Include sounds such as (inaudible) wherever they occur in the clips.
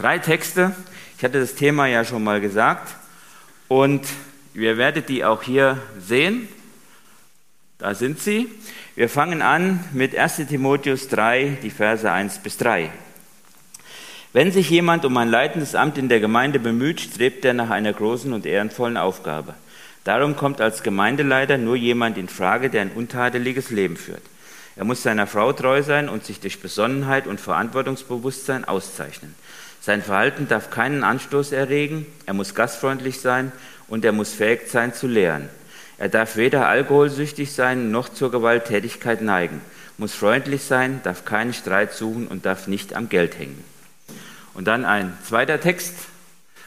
drei Texte. Ich hatte das Thema ja schon mal gesagt und ihr werdet die auch hier sehen. Da sind sie. Wir fangen an mit 1 Timotheus 3, die Verse 1 bis 3. Wenn sich jemand um ein leitendes Amt in der Gemeinde bemüht, strebt er nach einer großen und ehrenvollen Aufgabe. Darum kommt als Gemeindeleiter nur jemand in Frage, der ein untadeliges Leben führt. Er muss seiner Frau treu sein und sich durch Besonnenheit und Verantwortungsbewusstsein auszeichnen. Sein Verhalten darf keinen Anstoß erregen, er muss gastfreundlich sein und er muss fähig sein zu lehren. Er darf weder alkoholsüchtig sein noch zur Gewalttätigkeit neigen, muss freundlich sein, darf keinen Streit suchen und darf nicht am Geld hängen. Und dann ein zweiter Text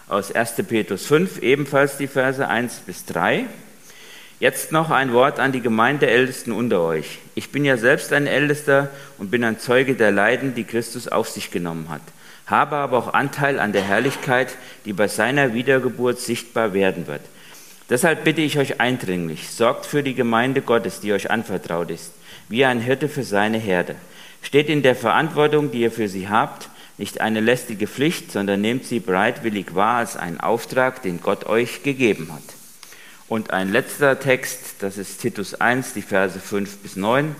aus 1. Petrus 5, ebenfalls die Verse 1 bis 3. Jetzt noch ein Wort an die Gemeindeältesten unter euch. Ich bin ja selbst ein Ältester und bin ein Zeuge der Leiden, die Christus auf sich genommen hat, habe aber auch Anteil an der Herrlichkeit, die bei seiner Wiedergeburt sichtbar werden wird. Deshalb bitte ich euch eindringlich, sorgt für die Gemeinde Gottes, die euch anvertraut ist, wie ein Hirte für seine Herde. Steht in der Verantwortung, die ihr für sie habt, nicht eine lästige Pflicht, sondern nehmt sie bereitwillig wahr als einen Auftrag, den Gott euch gegeben hat. Und ein letzter Text, das ist Titus 1, die Verse 5 bis 9.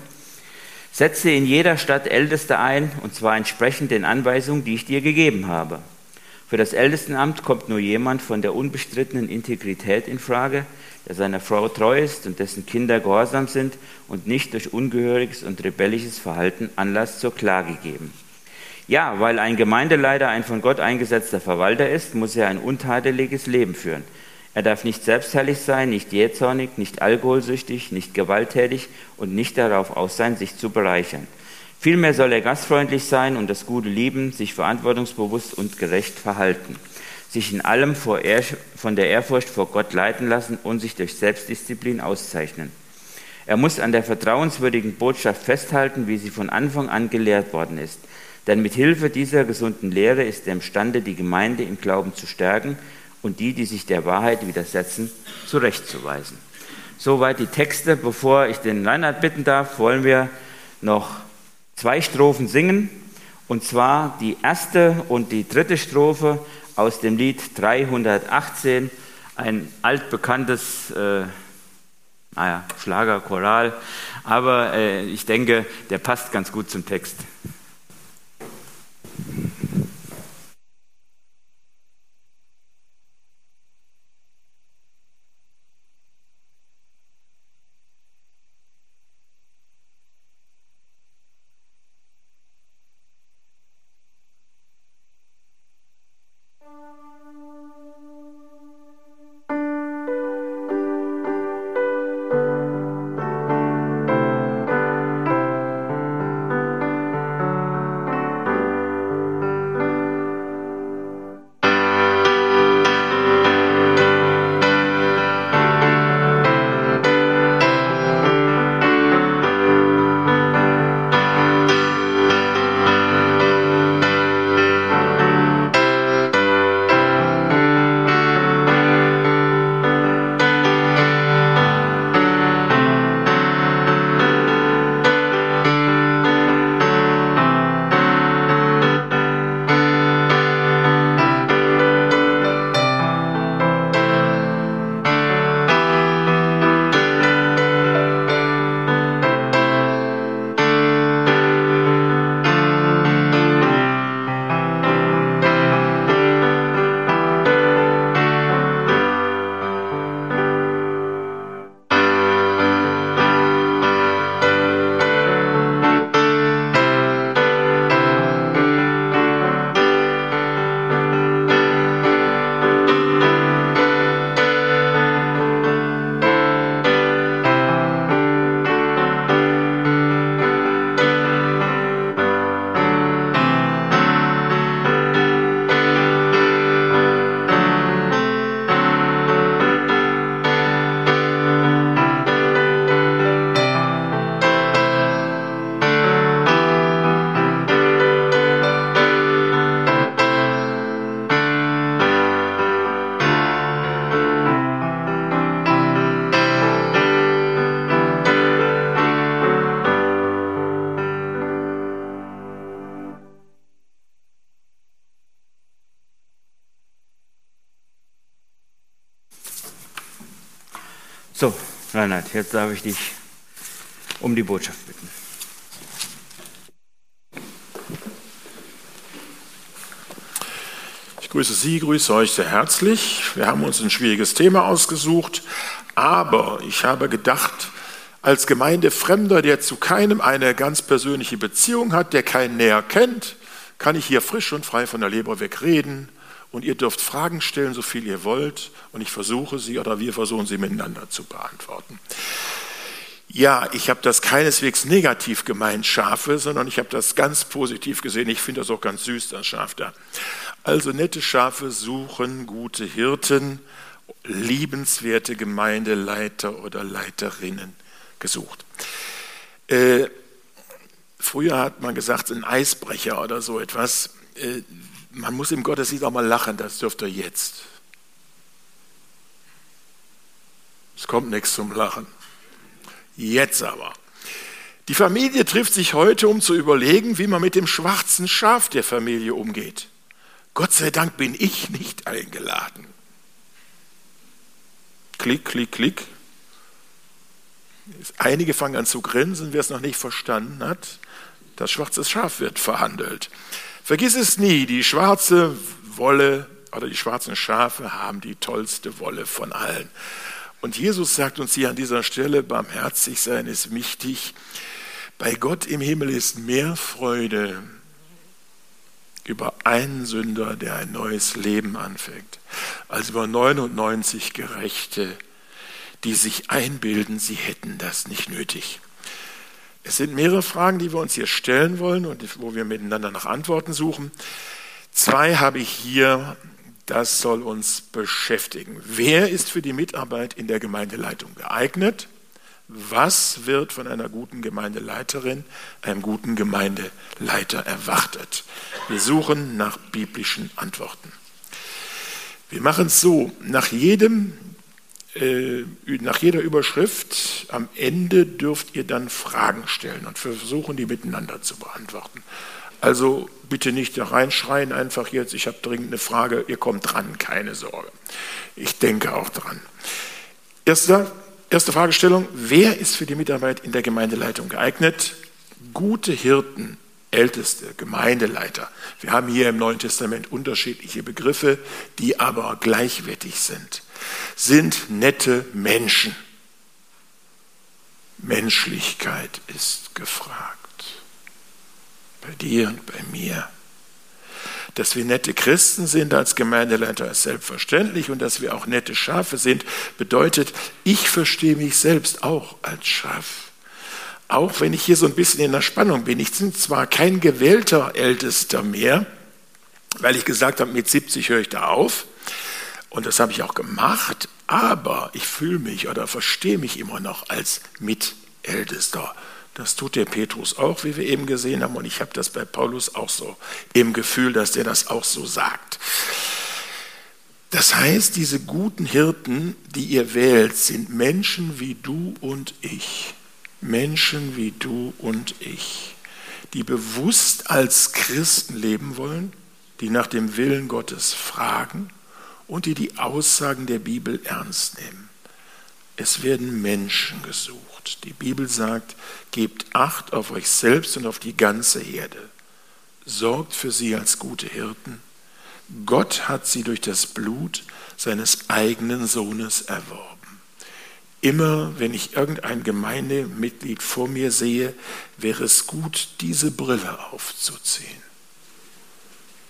Setze in jeder Stadt Älteste ein, und zwar entsprechend den Anweisungen, die ich dir gegeben habe. Für das Ältestenamt kommt nur jemand von der unbestrittenen Integrität in Frage, der seiner Frau treu ist und dessen Kinder gehorsam sind und nicht durch ungehöriges und rebellisches Verhalten Anlass zur Klage geben. Ja, weil ein Gemeindeleiter ein von Gott eingesetzter Verwalter ist, muss er ein untadeliges Leben führen. Er darf nicht selbstherrlich sein, nicht jähzornig, nicht alkoholsüchtig, nicht gewalttätig und nicht darauf aus sein, sich zu bereichern. Vielmehr soll er gastfreundlich sein und das Gute lieben, sich verantwortungsbewusst und gerecht verhalten, sich in allem von der Ehrfurcht vor Gott leiten lassen und sich durch Selbstdisziplin auszeichnen. Er muss an der vertrauenswürdigen Botschaft festhalten, wie sie von Anfang an gelehrt worden ist. Denn mit Hilfe dieser gesunden Lehre ist er imstande, die Gemeinde im Glauben zu stärken und die, die sich der Wahrheit widersetzen, zurechtzuweisen. Soweit die Texte. Bevor ich den Reinhard bitten darf, wollen wir noch zwei Strophen singen. Und zwar die erste und die dritte Strophe aus dem Lied 318, ein altbekanntes äh, naja, Schlagerchoral, aber äh, ich denke, der passt ganz gut zum Text. So, Reinhard, jetzt darf ich dich um die Botschaft bitten. Ich grüße Sie, grüße euch sehr herzlich. Wir haben uns ein schwieriges Thema ausgesucht, aber ich habe gedacht, als Gemeindefremder, der zu keinem eine ganz persönliche Beziehung hat, der keinen näher kennt, kann ich hier frisch und frei von der Leber weg reden und ihr dürft Fragen stellen, so viel ihr wollt und ich versuche sie oder wir versuchen sie miteinander zu beantworten. Ja, ich habe das keineswegs negativ gemeint, Schafe, sondern ich habe das ganz positiv gesehen. Ich finde das auch ganz süß, das Schaf da. Also nette Schafe suchen gute Hirten, liebenswerte Gemeindeleiter oder Leiterinnen gesucht. Äh, früher hat man gesagt, ein Eisbrecher oder so etwas. Äh, man muss im Gottesdienst auch mal lachen, das dürft ihr jetzt. Es kommt nichts zum Lachen. Jetzt aber. Die Familie trifft sich heute, um zu überlegen, wie man mit dem schwarzen Schaf der Familie umgeht. Gott sei Dank bin ich nicht eingeladen. Klick, klick, klick. Einige fangen an zu grinsen, wer es noch nicht verstanden hat. Das schwarze Schaf wird verhandelt. Vergiss es nie, die schwarze Wolle oder die schwarzen Schafe haben die tollste Wolle von allen. Und Jesus sagt uns hier an dieser Stelle, barmherzig sein ist wichtig. Bei Gott im Himmel ist mehr Freude über einen Sünder, der ein neues Leben anfängt, als über 99 Gerechte, die sich einbilden, sie hätten das nicht nötig. Es sind mehrere Fragen, die wir uns hier stellen wollen und wo wir miteinander nach Antworten suchen. Zwei habe ich hier, das soll uns beschäftigen. Wer ist für die Mitarbeit in der Gemeindeleitung geeignet? Was wird von einer guten Gemeindeleiterin, einem guten Gemeindeleiter erwartet? Wir suchen nach biblischen Antworten. Wir machen es so, nach jedem nach jeder Überschrift am Ende dürft ihr dann Fragen stellen und versuchen, die miteinander zu beantworten. Also bitte nicht da reinschreien, einfach jetzt, ich habe dringend eine Frage, ihr kommt dran, keine Sorge. Ich denke auch dran. Erste, erste Fragestellung, wer ist für die Mitarbeit in der Gemeindeleitung geeignet? Gute Hirten, Älteste, Gemeindeleiter. Wir haben hier im Neuen Testament unterschiedliche Begriffe, die aber gleichwertig sind sind nette Menschen. Menschlichkeit ist gefragt. Bei dir und bei mir. Dass wir nette Christen sind als Gemeindeleiter ist selbstverständlich und dass wir auch nette Schafe sind, bedeutet, ich verstehe mich selbst auch als Schaf. Auch wenn ich hier so ein bisschen in der Spannung bin. Ich bin zwar kein gewählter Ältester mehr, weil ich gesagt habe, mit 70 höre ich da auf, und das habe ich auch gemacht, aber ich fühle mich oder verstehe mich immer noch als Mitältester. Das tut der Petrus auch, wie wir eben gesehen haben. Und ich habe das bei Paulus auch so im Gefühl, dass der das auch so sagt. Das heißt, diese guten Hirten, die ihr wählt, sind Menschen wie du und ich. Menschen wie du und ich, die bewusst als Christen leben wollen, die nach dem Willen Gottes fragen und die die Aussagen der Bibel ernst nehmen. Es werden Menschen gesucht. Die Bibel sagt, gebt Acht auf euch selbst und auf die ganze Herde. Sorgt für sie als gute Hirten. Gott hat sie durch das Blut seines eigenen Sohnes erworben. Immer wenn ich irgendein Gemeindemitglied vor mir sehe, wäre es gut, diese Brille aufzuziehen.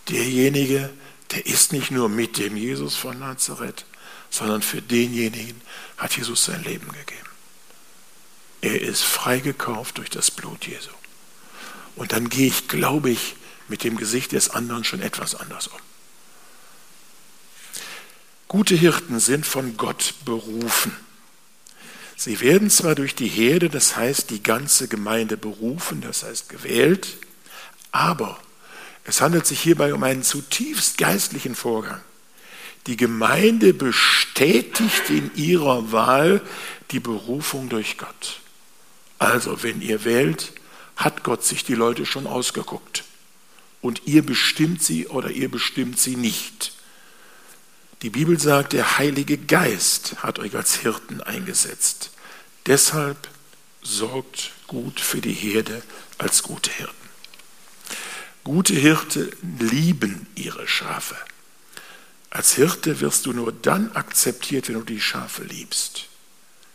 Derjenige, der ist nicht nur mit dem Jesus von Nazareth, sondern für denjenigen hat Jesus sein Leben gegeben. Er ist freigekauft durch das Blut Jesu. Und dann gehe ich, glaube ich, mit dem Gesicht des anderen schon etwas anders um. Gute Hirten sind von Gott berufen. Sie werden zwar durch die Herde, das heißt die ganze Gemeinde berufen, das heißt gewählt, aber es handelt sich hierbei um einen zutiefst geistlichen Vorgang. Die Gemeinde bestätigt in ihrer Wahl die Berufung durch Gott. Also, wenn ihr wählt, hat Gott sich die Leute schon ausgeguckt. Und ihr bestimmt sie oder ihr bestimmt sie nicht. Die Bibel sagt, der Heilige Geist hat euch als Hirten eingesetzt. Deshalb sorgt gut für die Herde als gute Hirten. Gute Hirte lieben ihre Schafe. Als Hirte wirst du nur dann akzeptiert, wenn du die Schafe liebst.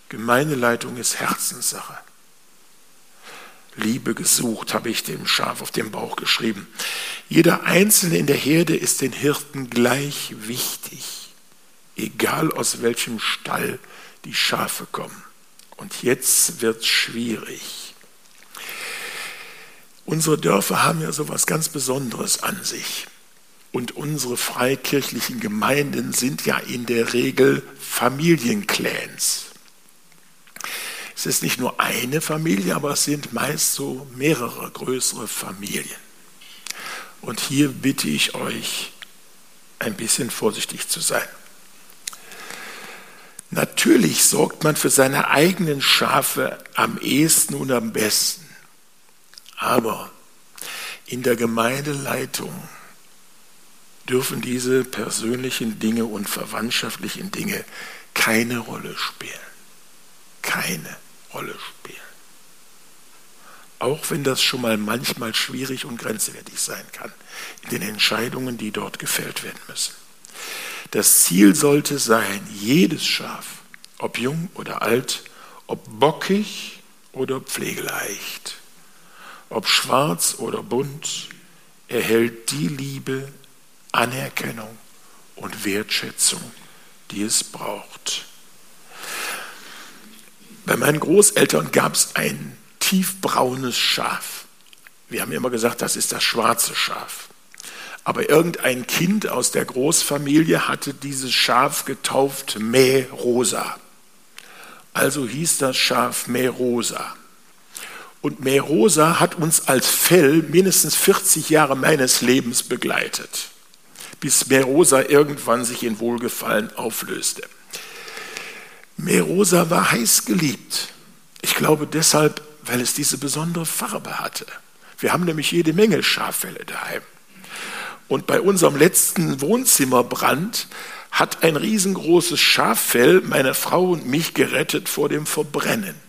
Gemeindeleitung ist Herzenssache. Liebe gesucht, habe ich dem Schaf auf dem Bauch geschrieben. Jeder Einzelne in der Herde ist den Hirten gleich wichtig, egal aus welchem Stall die Schafe kommen. Und jetzt wird es schwierig. Unsere Dörfer haben ja so etwas ganz Besonderes an sich. Und unsere freikirchlichen Gemeinden sind ja in der Regel Familienclans. Es ist nicht nur eine Familie, aber es sind meist so mehrere größere Familien. Und hier bitte ich euch, ein bisschen vorsichtig zu sein. Natürlich sorgt man für seine eigenen Schafe am ehesten und am besten. Aber in der Gemeindeleitung dürfen diese persönlichen Dinge und verwandtschaftlichen Dinge keine Rolle spielen. Keine. Rolle spielen. Auch wenn das schon mal manchmal schwierig und grenzwertig sein kann in den Entscheidungen, die dort gefällt werden müssen. Das Ziel sollte sein, jedes Schaf, ob jung oder alt, ob bockig oder pflegeleicht, ob schwarz oder bunt, erhält die Liebe, Anerkennung und Wertschätzung, die es braucht. Bei meinen Großeltern gab es ein tiefbraunes Schaf. Wir haben immer gesagt, das ist das schwarze Schaf. Aber irgendein Kind aus der Großfamilie hatte dieses Schaf getauft Mährosa. Also hieß das Schaf Mährosa. Und Mährosa hat uns als Fell mindestens 40 Jahre meines Lebens begleitet, bis Mährosa irgendwann sich in Wohlgefallen auflöste. Merosa war heiß geliebt. Ich glaube deshalb, weil es diese besondere Farbe hatte. Wir haben nämlich jede Menge Schaffelle daheim. Und bei unserem letzten Wohnzimmerbrand hat ein riesengroßes Schaffell meine Frau und mich gerettet vor dem Verbrennen.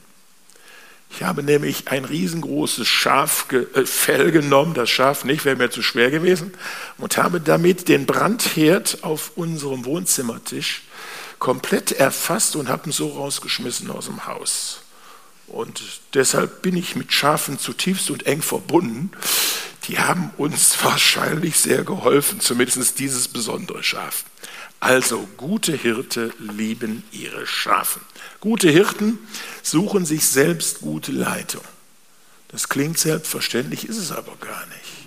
Ich habe nämlich ein riesengroßes Schaffell äh, genommen, das Schaf nicht, wäre mir zu schwer gewesen, und habe damit den Brandherd auf unserem Wohnzimmertisch komplett erfasst und habe ihn so rausgeschmissen aus dem Haus. Und deshalb bin ich mit Schafen zutiefst und eng verbunden. Die haben uns (laughs) wahrscheinlich sehr geholfen, zumindest dieses besondere Schaf. Also gute Hirte lieben ihre Schafen. Gute Hirten suchen sich selbst gute Leitung. Das klingt selbstverständlich, ist es aber gar nicht.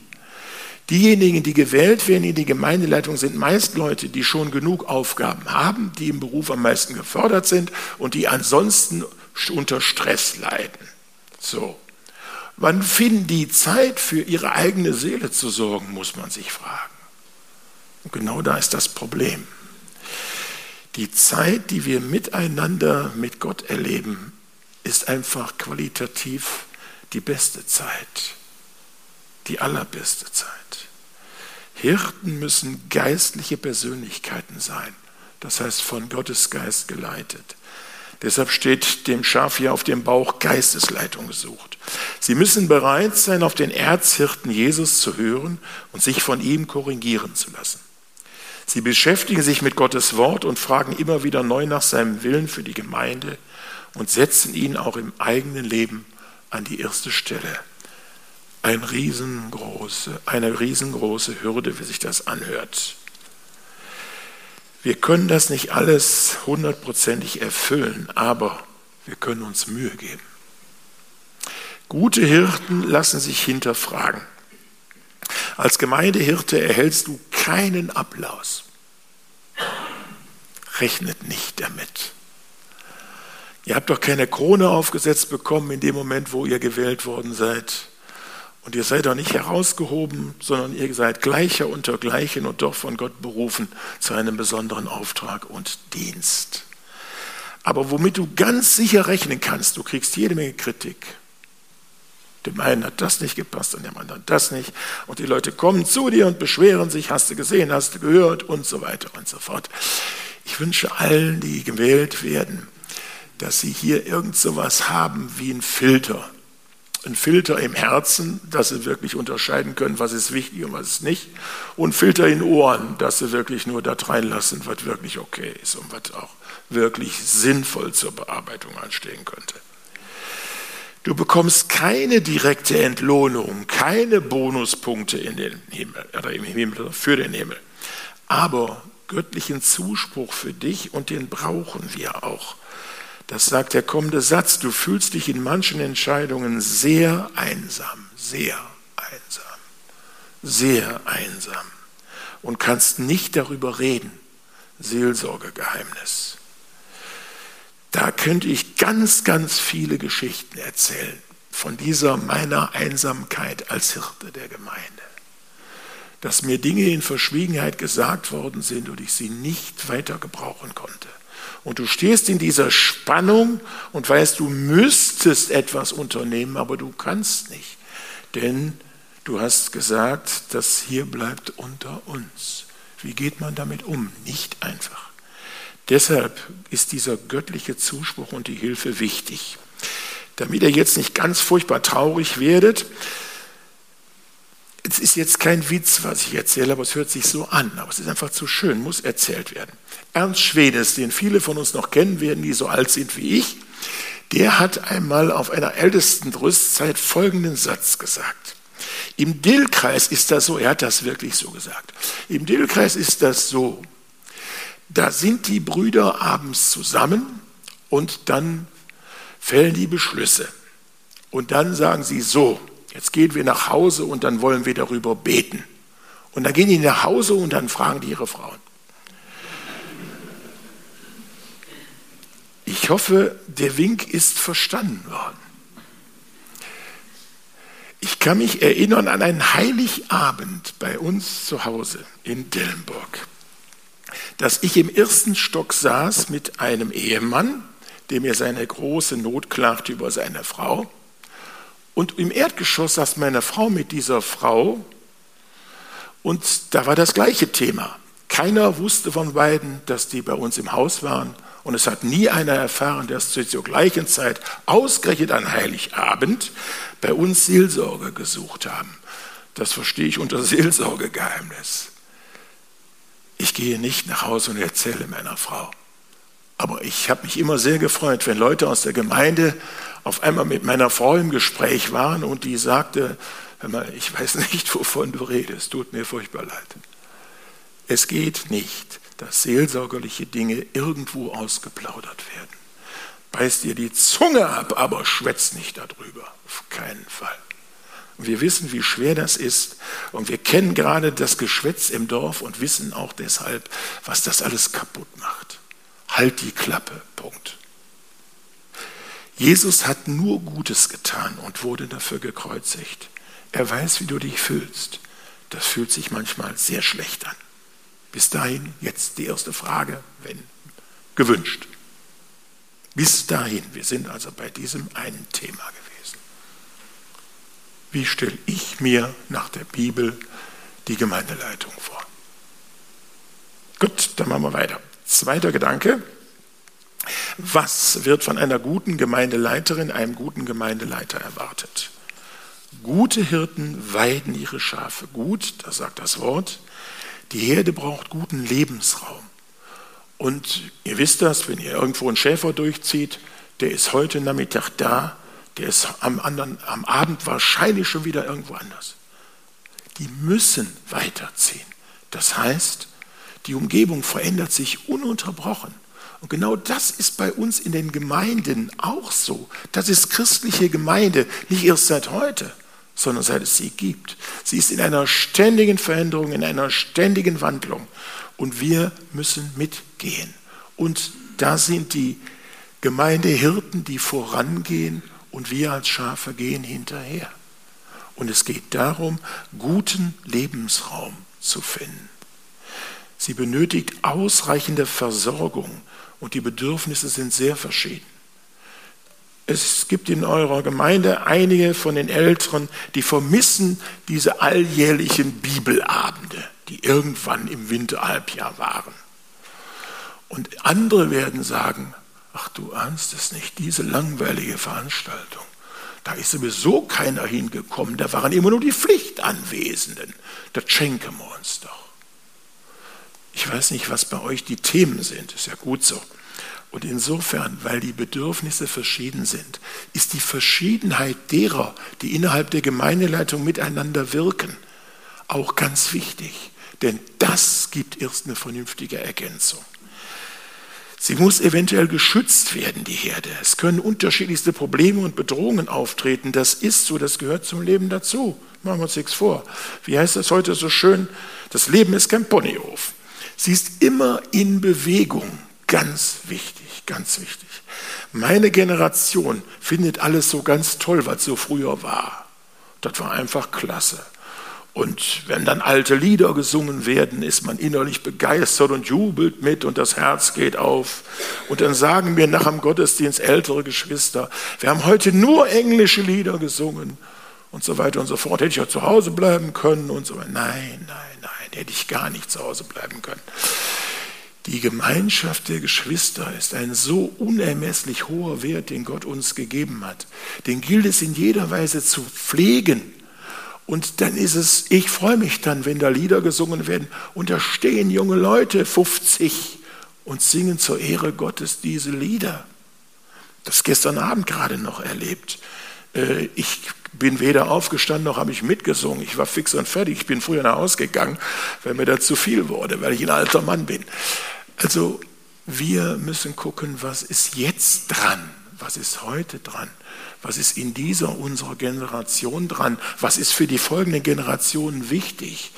Diejenigen, die gewählt werden in die Gemeindeleitung, sind meist Leute, die schon genug Aufgaben haben, die im Beruf am meisten gefordert sind und die ansonsten unter Stress leiden. So. Wann finden die Zeit für ihre eigene Seele zu sorgen, muss man sich fragen. Und genau da ist das Problem. Die Zeit, die wir miteinander mit Gott erleben, ist einfach qualitativ die beste Zeit, die allerbeste Zeit. Hirten müssen geistliche Persönlichkeiten sein, das heißt von Gottes Geist geleitet. Deshalb steht dem Schaf hier auf dem Bauch Geistesleitung gesucht. Sie müssen bereit sein, auf den Erzhirten Jesus zu hören und sich von ihm korrigieren zu lassen. Sie beschäftigen sich mit Gottes Wort und fragen immer wieder neu nach seinem Willen für die Gemeinde und setzen ihn auch im eigenen Leben an die erste Stelle ein riesengroße, eine riesengroße Hürde, wie sich das anhört. Wir können das nicht alles hundertprozentig erfüllen, aber wir können uns Mühe geben. Gute Hirten lassen sich hinterfragen. Als Gemeindehirte erhältst du keinen Applaus. Rechnet nicht damit. Ihr habt doch keine Krone aufgesetzt bekommen in dem Moment, wo ihr gewählt worden seid. Und ihr seid doch nicht herausgehoben, sondern ihr seid Gleicher unter Gleichen und doch von Gott berufen zu einem besonderen Auftrag und Dienst. Aber womit du ganz sicher rechnen kannst, du kriegst jede Menge Kritik. Dem einen hat das nicht gepasst und dem anderen das nicht. Und die Leute kommen zu dir und beschweren sich, hast du gesehen, hast du gehört und so weiter und so fort. Ich wünsche allen, die gewählt werden, dass sie hier irgend so was haben wie ein Filter. Ein Filter im Herzen, dass sie wirklich unterscheiden können, was ist wichtig und was ist nicht. Und Filter in Ohren, dass sie wirklich nur das reinlassen, was wirklich okay ist und was auch wirklich sinnvoll zur Bearbeitung anstehen könnte. Du bekommst keine direkte Entlohnung, keine Bonuspunkte in den Himmel, oder im Himmel für den Himmel. Aber göttlichen Zuspruch für dich und den brauchen wir auch. Das sagt der kommende Satz. Du fühlst dich in manchen Entscheidungen sehr einsam, sehr einsam, sehr einsam und kannst nicht darüber reden. Seelsorgegeheimnis. Da könnte ich ganz, ganz viele Geschichten erzählen von dieser meiner Einsamkeit als Hirte der Gemeinde. Dass mir Dinge in Verschwiegenheit gesagt worden sind und ich sie nicht weiter gebrauchen konnte. Und du stehst in dieser Spannung und weißt, du müsstest etwas unternehmen, aber du kannst nicht. Denn du hast gesagt, das hier bleibt unter uns. Wie geht man damit um? Nicht einfach. Deshalb ist dieser göttliche Zuspruch und die Hilfe wichtig. Damit ihr jetzt nicht ganz furchtbar traurig werdet, es ist jetzt kein Witz, was ich erzähle, aber es hört sich so an. Aber es ist einfach zu schön, muss erzählt werden. Ernst Schwedes, den viele von uns noch kennen werden, die so alt sind wie ich, der hat einmal auf einer ältesten Rüstzeit folgenden Satz gesagt. Im Dillkreis ist das so, er hat das wirklich so gesagt. Im Dillkreis ist das so, da sind die Brüder abends zusammen und dann fällen die Beschlüsse. Und dann sagen sie so, jetzt gehen wir nach Hause und dann wollen wir darüber beten. Und dann gehen die nach Hause und dann fragen die ihre Frauen. Ich hoffe, der Wink ist verstanden worden. Ich kann mich erinnern an einen Heiligabend bei uns zu Hause in Dillenburg dass ich im ersten Stock saß mit einem Ehemann, dem mir seine große Not klagte über seine Frau. Und im Erdgeschoss saß meine Frau mit dieser Frau und da war das gleiche Thema. Keiner wusste von beiden, dass die bei uns im Haus waren und es hat nie einer erfahren, dass zur gleichen Zeit ausgerechnet an Heiligabend bei uns Seelsorge gesucht haben. Das verstehe ich unter Seelsorgegeheimnis. Ich gehe nicht nach Hause und erzähle meiner Frau. Aber ich habe mich immer sehr gefreut, wenn Leute aus der Gemeinde auf einmal mit meiner Frau im Gespräch waren und die sagte, hör mal, ich weiß (laughs) nicht, wovon du redest, tut mir furchtbar leid. Es geht nicht, dass seelsorgerliche Dinge irgendwo ausgeplaudert werden. Beiß dir die Zunge ab, aber schwätz nicht darüber. Auf keinen Fall. Und wir wissen, wie schwer das ist. Und wir kennen gerade das Geschwätz im Dorf und wissen auch deshalb, was das alles kaputt macht. Halt die Klappe. Punkt. Jesus hat nur Gutes getan und wurde dafür gekreuzigt. Er weiß, wie du dich fühlst. Das fühlt sich manchmal sehr schlecht an. Bis dahin jetzt die erste Frage, wenn gewünscht. Bis dahin, wir sind also bei diesem einen Thema gewesen. Wie stelle ich mir nach der Bibel die Gemeindeleitung vor? Gut, dann machen wir weiter. Zweiter Gedanke. Was wird von einer guten Gemeindeleiterin, einem guten Gemeindeleiter erwartet? Gute Hirten weiden ihre Schafe gut, das sagt das Wort. Die Herde braucht guten Lebensraum. Und ihr wisst das, wenn ihr irgendwo einen Schäfer durchzieht, der ist heute Nachmittag da, der ist am, anderen, am Abend wahrscheinlich schon wieder irgendwo anders. Die müssen weiterziehen. Das heißt, die Umgebung verändert sich ununterbrochen. Und genau das ist bei uns in den Gemeinden auch so. Das ist christliche Gemeinde, nicht erst seit heute, sondern seit es sie gibt. Sie ist in einer ständigen Veränderung, in einer ständigen Wandlung. Und wir müssen mitgehen. Und da sind die Gemeindehirten, die vorangehen und wir als Schafe gehen hinterher. Und es geht darum, guten Lebensraum zu finden. Sie benötigt ausreichende Versorgung und die Bedürfnisse sind sehr verschieden. es gibt in eurer Gemeinde einige von den Älteren, die vermissen diese alljährlichen Bibelabende, die irgendwann im Winterhalbjahr waren. Und andere werden sagen, ach du ahnst es nicht, diese langweilige Veranstaltung, da ist sowieso keiner hingekommen, da waren immer nur die Pflichtanwesenden, das schenken wir uns doch. Ich weiß nicht, was bei euch die Themen sind, ist ja gut so. Und insofern, weil die Bedürfnisse verschieden sind, ist die Verschiedenheit derer, die innerhalb der Gemeindeleitung miteinander wirken, auch ganz wichtig. Denn das gibt erst eine vernünftige Ergänzung. Sie muss eventuell geschützt werden, die Herde. Es können unterschiedlichste Probleme und Bedrohungen auftreten. Das ist so, das gehört zum Leben dazu. Machen wir uns nichts vor. Wie heißt das heute so schön? Das Leben ist kein Ponyhof. Sie ist immer in Bewegung. Ganz wichtig, ganz wichtig. Meine Generation findet alles so ganz toll, was so früher war. Das war einfach klasse. Und wenn dann alte Lieder gesungen werden, ist man innerlich begeistert und jubelt mit und das Herz geht auf. Und dann sagen mir nach dem Gottesdienst ältere Geschwister, wir haben heute nur englische Lieder gesungen und so weiter und so fort. Hätte ich ja zu Hause bleiben können und so weiter. Nein, nein, nein, hätte ich gar nicht zu Hause bleiben können. Die Gemeinschaft der Geschwister ist ein so unermesslich hoher Wert, den Gott uns gegeben hat. Den gilt es in jeder Weise zu pflegen. Und dann ist es, ich freue mich dann, wenn da Lieder gesungen werden und da stehen junge Leute, 50, und singen zur Ehre Gottes diese Lieder. Das gestern Abend gerade noch erlebt. Äh, ich bin weder aufgestanden noch habe ich mitgesungen. Ich war fix und fertig. Ich bin früher nach Hause gegangen, weil mir da zu viel wurde, weil ich ein alter Mann bin. Also wir müssen gucken, was ist jetzt dran? Was ist heute dran? Was ist in dieser unserer Generation dran? Was ist für die folgenden Generationen wichtig?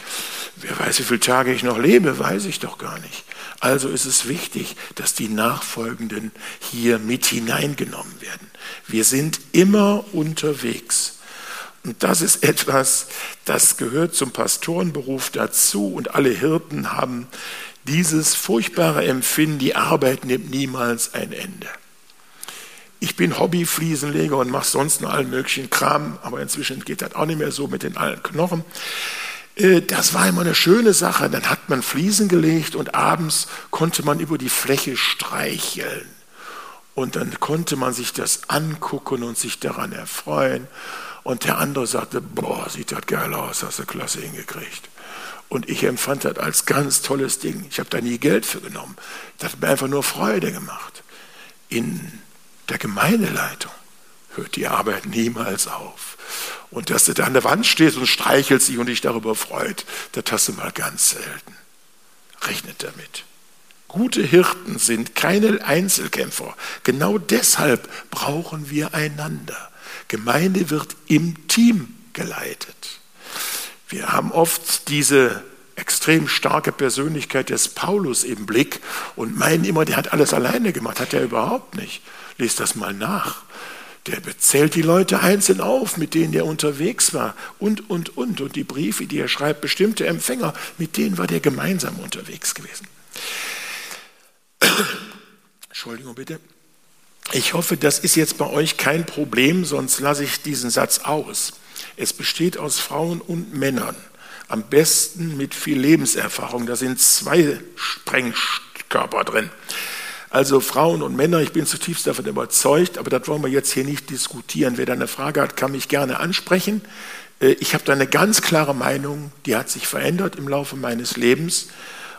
Wer weiß, wie viele Tage ich noch lebe, weiß ich doch gar nicht. Also ist es wichtig, dass die Nachfolgenden hier mit hineingenommen werden. Wir sind immer unterwegs. Und das ist etwas, das gehört zum Pastorenberuf dazu. Und alle Hirten haben dieses furchtbare Empfinden, die Arbeit nimmt niemals ein Ende. Ich bin Hobbyfliesenleger und mache sonst noch allen möglichen Kram, aber inzwischen geht das auch nicht mehr so mit den alten Knochen. Äh, das war immer eine schöne Sache. Dann hat man Fliesen gelegt und abends konnte man über die Fläche streicheln. Und dann konnte man sich das angucken und sich daran erfreuen. Und der andere sagte, boah, sieht das geil aus, hast du klasse hingekriegt. Und ich empfand das als ganz tolles Ding. Ich habe da nie Geld für genommen. Das hat mir einfach nur Freude gemacht. In der Gemeindeleitung hört die Arbeit niemals auf. Und dass du da an der Wand stehst und streichelst dich und dich darüber freut, das hast du mal ganz selten. Rechnet damit. Gute Hirten sind keine Einzelkämpfer. Genau deshalb brauchen wir einander. Gemeinde wird im Team geleitet. Wir haben oft diese extrem starke Persönlichkeit des Paulus im Blick und meinen immer, der hat alles alleine gemacht. Hat er überhaupt nicht. Lest das mal nach. Der zählt die Leute einzeln auf, mit denen er unterwegs war und, und, und. Und die Briefe, die er schreibt, bestimmte Empfänger, mit denen war der gemeinsam unterwegs gewesen. (coughs) Entschuldigung bitte. Ich hoffe, das ist jetzt bei euch kein Problem, sonst lasse ich diesen Satz aus. Es besteht aus Frauen und Männern, am besten mit viel Lebenserfahrung. Da sind zwei Sprengkörper drin. Also Frauen und Männer, ich bin zutiefst davon überzeugt, aber das wollen wir jetzt hier nicht diskutieren. Wer da eine Frage hat, kann mich gerne ansprechen. Äh, ich habe da eine ganz klare Meinung, die hat sich verändert im Laufe meines Lebens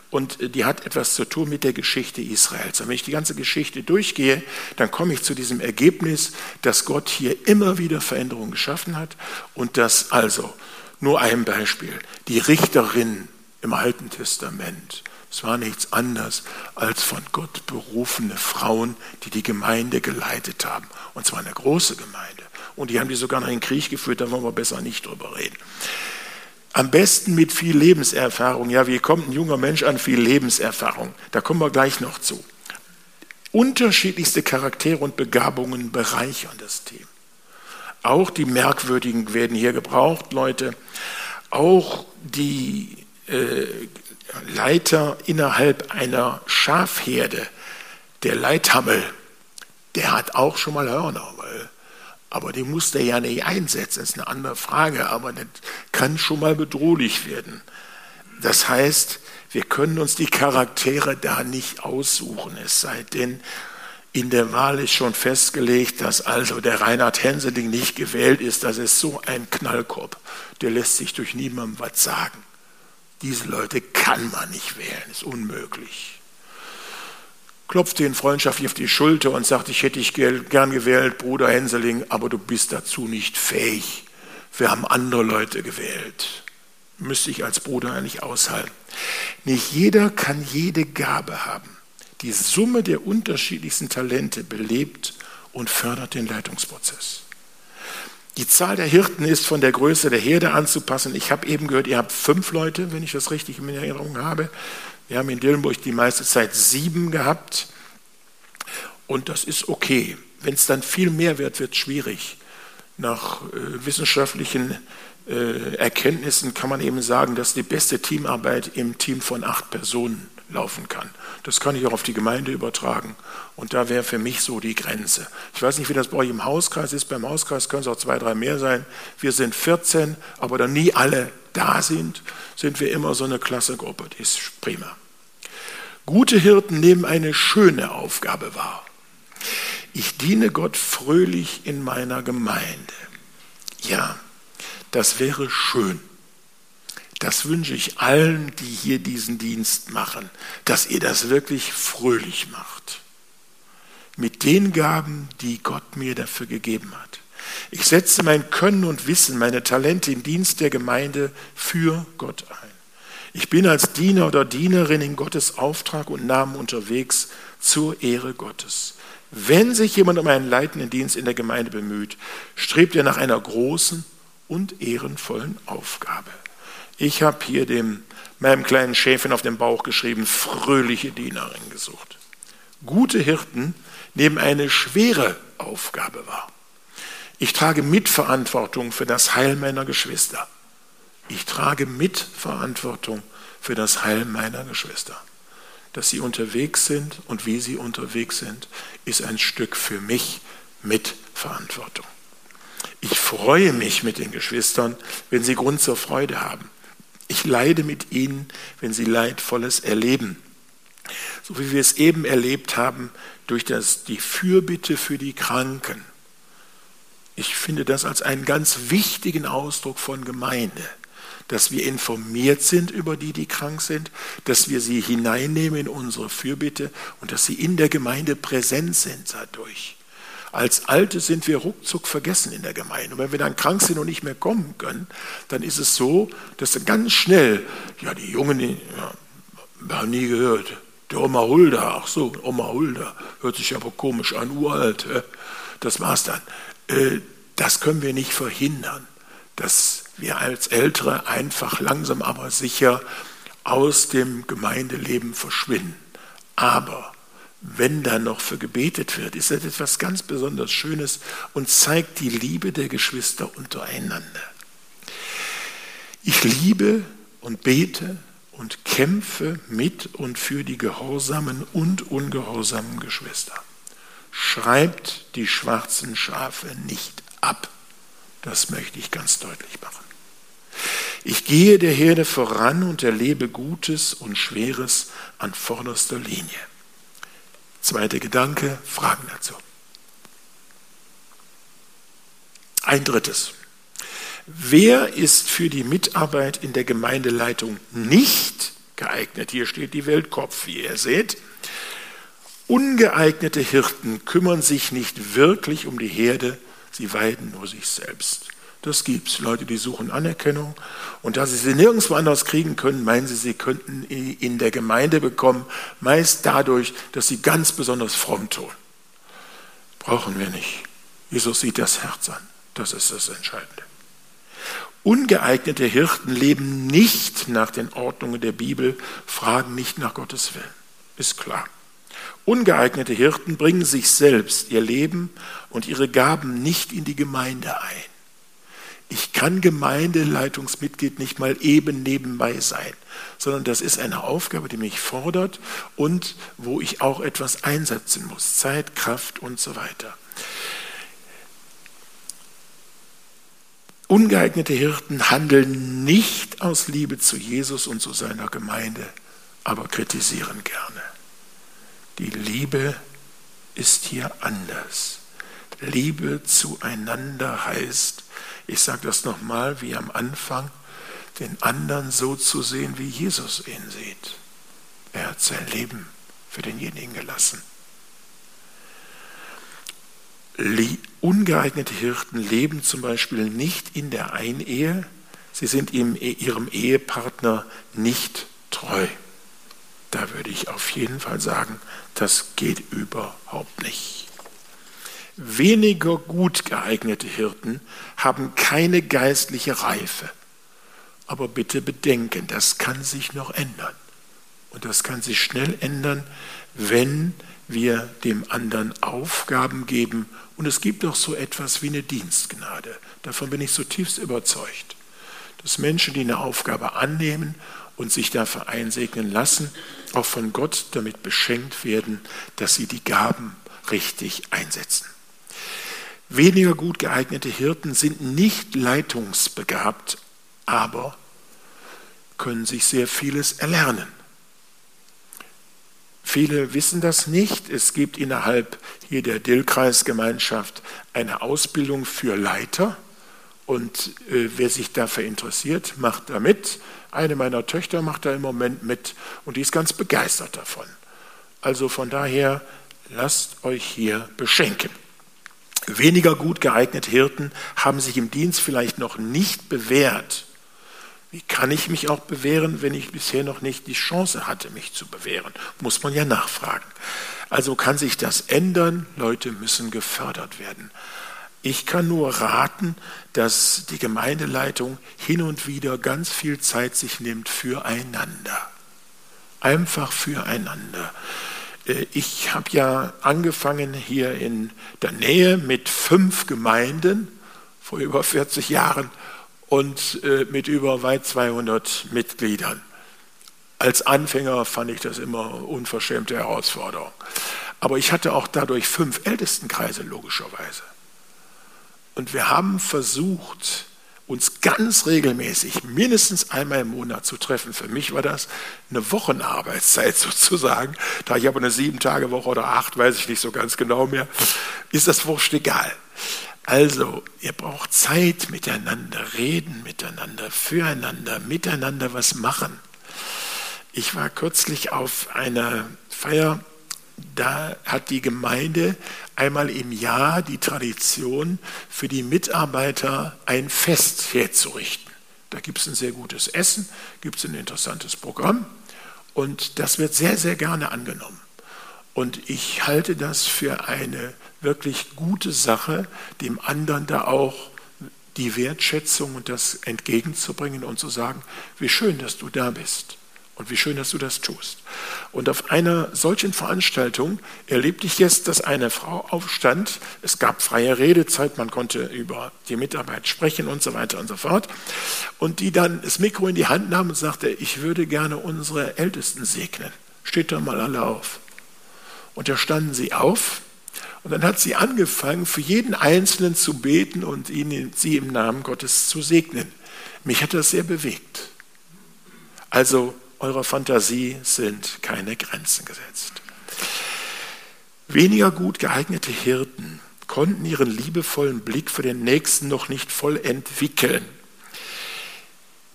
und äh, die hat etwas zu tun mit der Geschichte Israels. Und wenn ich die ganze Geschichte durchgehe, dann komme ich zu diesem Ergebnis, dass Gott hier immer wieder Veränderungen geschaffen hat und dass also, nur ein Beispiel, die Richterin im Alten Testament, es war nichts anderes als von Gott berufene Frauen, die die Gemeinde geleitet haben. Und zwar eine große Gemeinde. Und die haben die sogar noch in den Krieg geführt, da wollen wir besser nicht drüber reden. Am besten mit viel Lebenserfahrung. Ja, wie kommt ein junger Mensch an viel Lebenserfahrung? Da kommen wir gleich noch zu. Unterschiedlichste Charaktere und Begabungen bereichern das Team. Auch die Merkwürdigen werden hier gebraucht, Leute. Auch die äh, Leiter innerhalb einer Schafherde, der Leithammel, der hat auch schon mal Hörner, weil Aber die muss der ja nicht einsetzen, das ist eine andere Frage, aber das kann schon mal bedrohlich werden. Das heißt, wir können uns die Charaktere da nicht aussuchen, es sei denn, in der Wahl ist schon festgelegt, dass also der Reinhard Henseling nicht gewählt ist. Das ist so ein Knallkorb. Der lässt sich durch niemandem was sagen. Diese Leute kann man nicht wählen, ist unmöglich. Klopft ihn freundschaftlich auf die Schulter und sagt, ich hätte dich gern gewählt, Bruder Henseling, aber du bist dazu nicht fähig. Wir haben andere Leute gewählt. Müsste ich als Bruder eigentlich aushalten. Nicht jeder kann jede Gabe haben. Die Summe der unterschiedlichsten Talente belebt und fördert den Leitungsprozess. Die Zahl der Hirten ist von der Größe der Herde anzupassen. Ich habe eben gehört, ihr habt fünf Leute, wenn ich das richtig in Erinnerung habe. Wir haben in Dillenburg die meiste Zeit sieben gehabt. Und das ist okay. Wenn es dann viel mehr wird, wird es schwierig. Nach äh, wissenschaftlichen äh, Erkenntnissen kann man eben sagen, dass die beste Teamarbeit im Team von acht Personen laufen kann. Das kann ich auch auf die Gemeinde übertragen. Und da wäre für mich so die Grenze. Ich weiß nicht, wie das bei euch im Hauskreis ist. Beim Hauskreis können es auch zwei, drei mehr sein. Wir sind 14, aber da nie alle da sind, sind wir immer so eine klasse Gruppe. Die ist prima. Gute Hirten nehmen eine schöne Aufgabe wahr. Ich diene Gott fröhlich in meiner Gemeinde. Ja, das wäre schön. Das wünsche ich allen, die hier diesen Dienst machen, dass ihr das wirklich fröhlich macht. Mit den Gaben, die Gott mir dafür gegeben hat. Ich setze mein Können und Wissen, meine Talente im Dienst der Gemeinde für Gott ein. Ich bin als Diener oder Dienerin in Gottes Auftrag und Namen unterwegs zur Ehre Gottes. Wenn sich jemand um einen leitenden Dienst in der Gemeinde bemüht, strebt er nach einer großen und ehrenvollen Aufgabe. Ich habe hier dem, meinem kleinen Schäfchen auf dem Bauch geschrieben, fröhliche Dienerin gesucht. Gute Hirten nehmen eine schwere Aufgabe wahr. Ich trage Mitverantwortung für das Heil meiner Geschwister. Ich trage Mitverantwortung für das Heil meiner Geschwister. Dass sie unterwegs sind und wie sie unterwegs sind, ist ein Stück für mich Mitverantwortung. Ich freue mich mit den Geschwistern, wenn sie Grund zur Freude haben. Ich leide mit ihnen, wenn sie Leidvolles erleben. So wie wir es eben erlebt haben durch das, die Fürbitte für die Kranken. Ich finde das als einen ganz wichtigen Ausdruck von Gemeinde, dass wir informiert sind über die, die krank sind, dass wir sie hineinnehmen in unsere Fürbitte und dass sie in der Gemeinde präsent sind dadurch. Als Alte sind wir ruckzuck vergessen in der Gemeinde. Und wenn wir dann krank sind und nicht mehr kommen können, dann ist es so, dass dann ganz schnell, ja, die Jungen, ja, wir haben nie gehört, der Oma Hulda, ach so, Oma Hulda, hört sich aber komisch an, uralt, das war's dann. Äh, das können wir nicht verhindern, dass wir als Ältere einfach langsam aber sicher aus dem Gemeindeleben verschwinden. Aber wenn da noch für gebetet wird, ist das etwas ganz besonders Schönes und zeigt die Liebe der Geschwister untereinander. Ich liebe und bete und kämpfe mit und für die gehorsamen und ungehorsamen Geschwister. Schreibt die schwarzen Schafe nicht ab. Das möchte ich ganz deutlich machen. Ich gehe der Herde voran und erlebe Gutes und Schweres an vorderster Linie. Zweiter Gedanke, Fragen dazu. Ein drittes. Wer ist für die Mitarbeit in der Gemeindeleitung nicht geeignet? Hier steht die Weltkopf, wie ihr seht. Ungeeignete Hirten kümmern sich nicht wirklich um die Herde, sie weiden nur sich selbst. Das gibt es. Leute, die suchen Anerkennung. Und da sie sie nirgendwo anders kriegen können, meinen sie, sie könnten in der Gemeinde bekommen, meist dadurch, dass sie ganz besonders fromm tun. Brauchen wir nicht. Jesus sieht das Herz an. Das ist das Entscheidende. Ungeeignete Hirten leben nicht nach den Ordnungen der Bibel, fragen nicht nach Gottes Willen. Ist klar. Ungeeignete Hirten bringen sich selbst, ihr Leben und ihre Gaben nicht in die Gemeinde ein. Ich kann Gemeindeleitungsmitglied nicht mal eben nebenbei sein, sondern das ist eine Aufgabe, die mich fordert und wo ich auch etwas einsetzen muss, Zeit, Kraft und so weiter. Ungeeignete Hirten handeln nicht aus Liebe zu Jesus und zu seiner Gemeinde, aber kritisieren gerne. Die Liebe ist hier anders. Liebe zueinander heißt, ich sage das nochmal wie am Anfang, den anderen so zu sehen, wie Jesus ihn sieht. Er hat sein Leben für denjenigen gelassen. Ungeeignete Hirten leben zum Beispiel nicht in der Einehe, sie sind ihrem Ehepartner nicht treu. Da würde ich auf jeden Fall sagen, das geht überhaupt nicht. Weniger gut geeignete Hirten haben keine geistliche Reife. Aber bitte bedenken, das kann sich noch ändern. Und das kann sich schnell ändern, wenn wir dem anderen Aufgaben geben. Und es gibt auch so etwas wie eine Dienstgnade. Davon bin ich zutiefst überzeugt. Dass Menschen, die eine Aufgabe annehmen und sich dafür einsegnen lassen, auch von Gott damit beschenkt werden, dass sie die Gaben richtig einsetzen. Weniger gut geeignete Hirten sind nicht leitungsbegabt, aber können sich sehr vieles erlernen. Viele wissen das nicht. Es gibt innerhalb hier der Dillkreisgemeinschaft eine Ausbildung für Leiter. Und äh, wer sich dafür interessiert, macht da mit. Eine meiner Töchter macht da im Moment mit und die ist ganz begeistert davon. Also von daher, lasst euch hier beschenken. Weniger gut geeignete Hirten haben sich im Dienst vielleicht noch nicht bewährt. Wie kann ich mich auch bewähren, wenn ich bisher noch nicht die Chance hatte, mich zu bewähren? Muss man ja nachfragen. Also kann sich das ändern. Leute müssen gefördert werden. Ich kann nur raten, dass die Gemeindeleitung hin und wieder ganz viel Zeit sich nimmt füreinander. Einfach füreinander. Äh, ich habe ja angefangen hier in der Nähe mit fünf Gemeinden vor über 40 Jahren und äh, mit über weit 200 Mitgliedern. Als Anfänger fand ich das immer unverschämte Herausforderung. Aber ich hatte auch dadurch fünf Ältestenkreise logischerweise. Und wir haben versucht, uns ganz regelmäßig, mindestens einmal im Monat zu treffen. Für mich war das eine Wochenarbeitszeit (laughs) sozusagen. Da ich aber eine Sieben-Tage-Woche oder acht, weiß ich nicht so ganz genau mehr, ist das wurscht egal. Also, ihr braucht Zeit miteinander, reden miteinander, füreinander, miteinander was machen. Ich war kürzlich auf einer Feier, da hat die Gemeinde einmal im Jahr die Tradition, für die Mitarbeiter ein Fest herzurichten. Da gibt es ein sehr gutes Essen, gibt es ein interessantes Programm und das wird sehr, sehr gerne angenommen. Und ich halte das für eine wirklich gute Sache, dem anderen da auch die Wertschätzung und das entgegenzubringen und zu sagen, wie schön, dass du da bist und wie schön, dass du das tust. Und auf einer solchen Veranstaltung erlebte ich jetzt, dass eine Frau aufstand. Es gab freie Redezeit, man konnte über die Mitarbeit sprechen und so weiter und so fort. Und die dann das Mikro in die Hand nahm und sagte, ich würde gerne unsere Ältesten segnen. Steht doch mal alle auf. Und da standen sie auf und dann hat sie angefangen, für jeden Einzelnen zu beten und ihn, sie im Namen Gottes zu segnen. Mich hat das sehr bewegt. Also eurer Fantasie sind keine Grenzen gesetzt. Weniger gut geeignete Hirten konnten ihren liebevollen Blick für den Nächsten noch nicht voll entwickeln.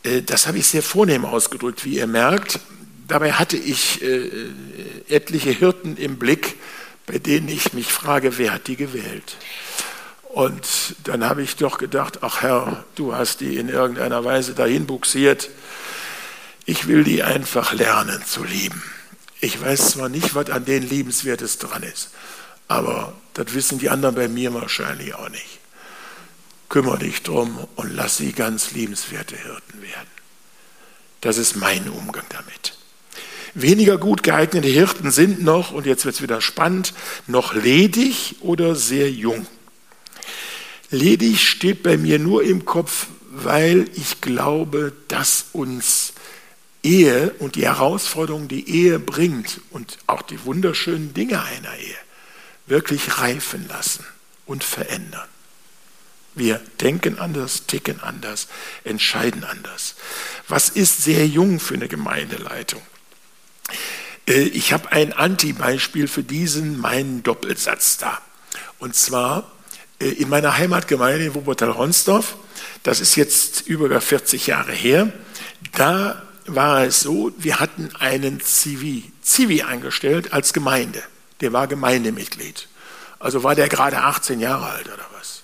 Äh, das habe ich sehr vornehm ausgedrückt, wie ihr merkt. Dabei hatte ich äh, etliche Hirten im Blick, bei denen ich mich frage, wer hat die gewählt? Und dann habe ich doch gedacht, ach Herr, du hast die in irgendeiner Weise dahin buxiert. Ich will die einfach lernen zu lieben. Ich weiß zwar nicht, was an denen Liebenswertes dran ist, aber das wissen die anderen bei mir wahrscheinlich auch nicht. Kümmer dich drum und lass sie ganz liebenswerte Hirten werden. Das ist mein Umgang damit. Weniger gut geeignete Hirten sind noch, und jetzt wird es wieder spannend, noch ledig oder sehr jung. Ledig steht bei mir nur im Kopf, weil ich glaube, dass uns Ehe und die Herausforderungen, die Ehe bringt und auch die wunderschönen Dinge einer Ehe wirklich reifen lassen und verändern. Wir denken anders, ticken anders, entscheiden anders. Was ist sehr jung für eine Gemeindeleitung? Äh, ich habe ein Anti-Beispiel für diesen meinen Doppelsatz da. Und zwar äh, in meiner Heimatgemeinde in Wuppertal-Ronsdorf, das ist jetzt über 40 Jahre her, da war es so, wir hatten einen Zivi, Zivi eingestellt als Gemeinde. Der war Gemeindemitglied. Also war der gerade 18 Jahre alt oder was.